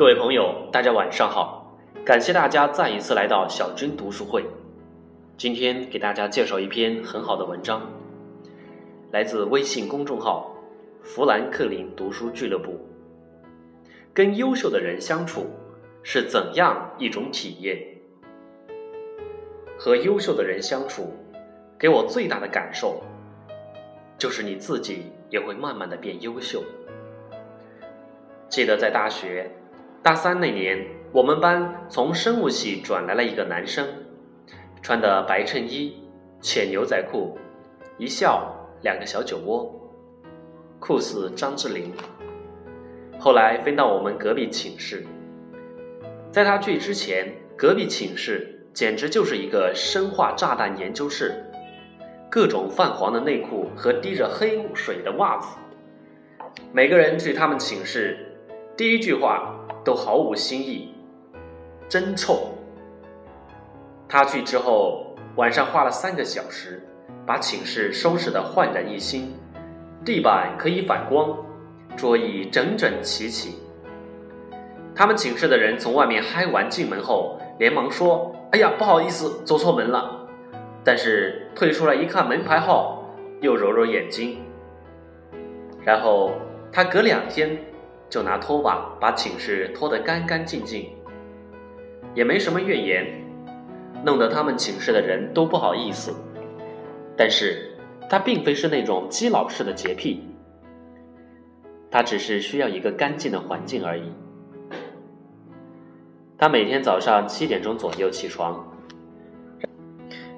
各位朋友，大家晚上好！感谢大家再一次来到小军读书会。今天给大家介绍一篇很好的文章，来自微信公众号“弗兰克林读书俱乐部”。跟优秀的人相处是怎样一种体验？和优秀的人相处，给我最大的感受，就是你自己也会慢慢的变优秀。记得在大学大三那年，我们班从生物系转来了一个男生，穿的白衬衣、浅牛仔裤，一笑两个小酒窝，酷似张智霖。后来分到我们隔壁寝室，在他去之前，隔壁寝室简直就是一个生化炸弹研究室，各种泛黄的内裤和滴着黑水的袜子，每个人去他们寝室。第一句话都毫无新意，真臭。他去之后，晚上花了三个小时，把寝室收拾得焕然一新，地板可以反光，桌椅整整齐齐。他们寝室的人从外面嗨完进门后，连忙说：“哎呀，不好意思，走错门了。”但是退出来一看门牌号，又揉揉眼睛。然后他隔两天。就拿拖把把寝室拖得干干净净，也没什么怨言，弄得他们寝室的人都不好意思。但是，他并非是那种基佬式的洁癖，他只是需要一个干净的环境而已。他每天早上七点钟左右起床，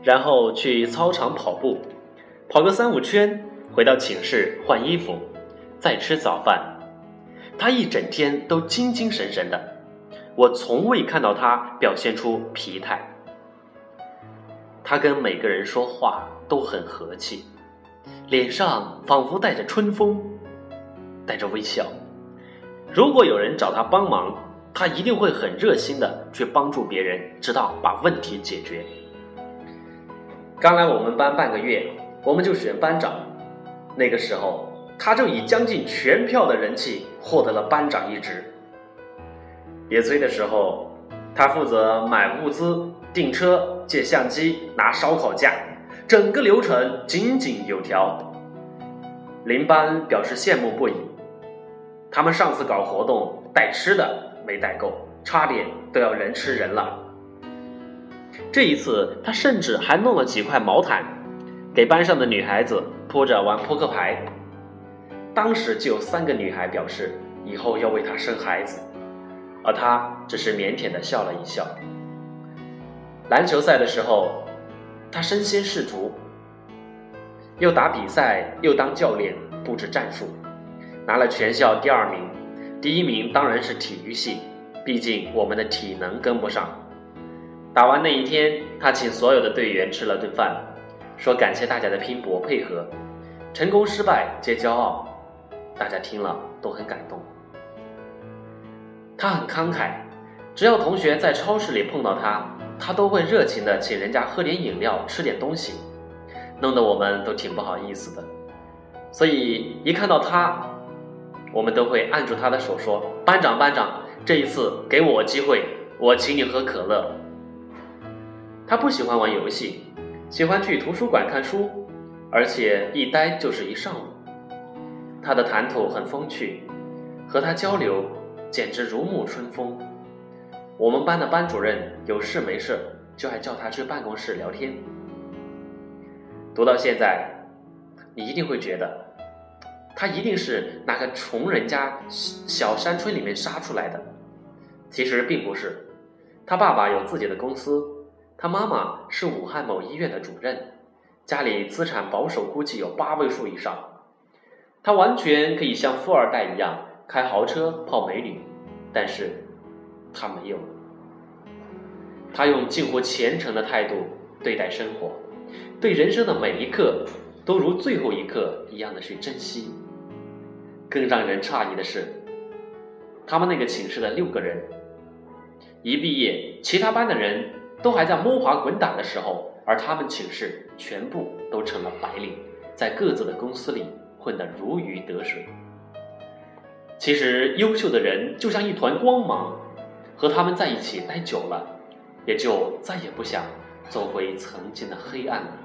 然后去操场跑步，跑个三五圈，回到寝室换衣服，再吃早饭。他一整天都精精神神的，我从未看到他表现出疲态。他跟每个人说话都很和气，脸上仿佛带着春风，带着微笑。如果有人找他帮忙，他一定会很热心的去帮助别人，直到把问题解决。刚来我们班半个月，我们就选班长，那个时候。他就以将近全票的人气获得了班长一职。野炊的时候，他负责买物资、订车、借相机、拿烧烤架，整个流程井井有条。邻班表示羡慕不已。他们上次搞活动带吃的没带够，差点都要人吃人了。这一次，他甚至还弄了几块毛毯，给班上的女孩子铺着玩扑克牌。当时就有三个女孩表示以后要为他生孩子，而他只是腼腆的笑了一笑。篮球赛的时候，他身先士卒，又打比赛又当教练布置战术，拿了全校第二名，第一名当然是体育系，毕竟我们的体能跟不上。打完那一天，他请所有的队员吃了顿饭，说感谢大家的拼搏配合，成功失败皆骄傲。大家听了都很感动。他很慷慨，只要同学在超市里碰到他，他都会热情的请人家喝点饮料、吃点东西，弄得我们都挺不好意思的。所以一看到他，我们都会按住他的手说：“班长，班长，这一次给我机会，我请你喝可乐。”他不喜欢玩游戏，喜欢去图书馆看书，而且一待就是一上午。他的谈吐很风趣，和他交流简直如沐春风。我们班的班主任有事没事就爱叫他去办公室聊天。读到现在，你一定会觉得，他一定是哪个穷人家小山村里面杀出来的。其实并不是，他爸爸有自己的公司，他妈妈是武汉某医院的主任，家里资产保守估计有八位数以上。他完全可以像富二代一样开豪车泡美女，但是，他没有。他用近乎虔诚的态度对待生活，对人生的每一刻都如最后一刻一样的去珍惜。更让人诧异的是，他们那个寝室的六个人，一毕业，其他班的人都还在摸爬滚打的时候，而他们寝室全部都成了白领，在各自的公司里。混得如鱼得水。其实，优秀的人就像一团光芒，和他们在一起待久了，也就再也不想走回曾经的黑暗里。